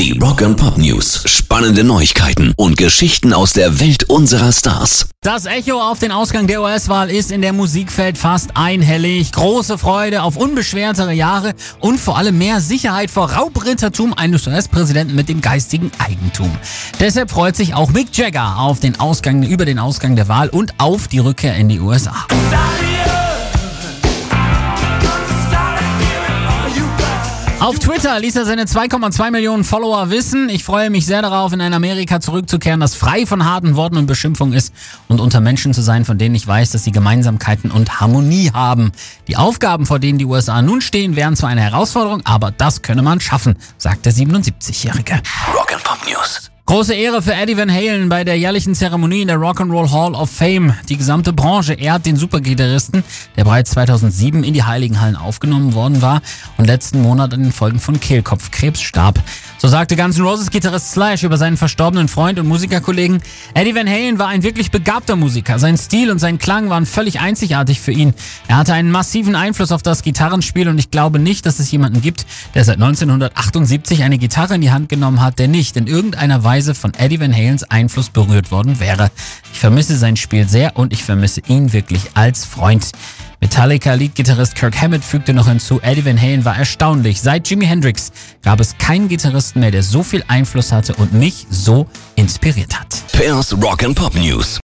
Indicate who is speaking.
Speaker 1: Die Rock and Pop News. Spannende Neuigkeiten und Geschichten aus der Welt unserer Stars.
Speaker 2: Das Echo auf den Ausgang der US-Wahl ist in der Musikwelt fast einhellig. Große Freude auf unbeschwertere Jahre und vor allem mehr Sicherheit vor Raubrittertum eines US-Präsidenten mit dem geistigen Eigentum. Deshalb freut sich auch Mick Jagger auf den Ausgang, über den Ausgang der Wahl und auf die Rückkehr in die USA. Auf Twitter ließ er seine 2,2 Millionen Follower wissen. Ich freue mich sehr darauf, in ein Amerika zurückzukehren, das frei von harten Worten und Beschimpfungen ist und unter Menschen zu sein, von denen ich weiß, dass sie Gemeinsamkeiten und Harmonie haben. Die Aufgaben, vor denen die USA nun stehen, wären zwar eine Herausforderung, aber das könne man schaffen, sagt der 77-Jährige.
Speaker 1: Rock'n'Pop News.
Speaker 2: Große Ehre für Eddie Van Halen bei der jährlichen Zeremonie in der Rock'n'Roll Hall of Fame. Die gesamte Branche ehrt den Supergitarristen, der bereits 2007 in die Heiligenhallen aufgenommen worden war und letzten Monat an den Folgen von Kehlkopfkrebs starb. So sagte Guns N' Roses Gitarrist Slash über seinen verstorbenen Freund und Musikerkollegen, Eddie Van Halen war ein wirklich begabter Musiker. Sein Stil und sein Klang waren völlig einzigartig für ihn. Er hatte einen massiven Einfluss auf das Gitarrenspiel und ich glaube nicht, dass es jemanden gibt, der seit 1978 eine Gitarre in die Hand genommen hat, der nicht in irgendeiner Weise von Eddie Van Halens Einfluss berührt worden wäre. Ich vermisse sein Spiel sehr und ich vermisse ihn wirklich als Freund. Metallica-Leadgitarrist Kirk Hammett fügte noch hinzu, Eddie Van Halen war erstaunlich. Seit Jimi Hendrix gab es keinen Gitarristen mehr, der so viel Einfluss hatte und mich so inspiriert hat.
Speaker 1: Pairs Rock and Pop News.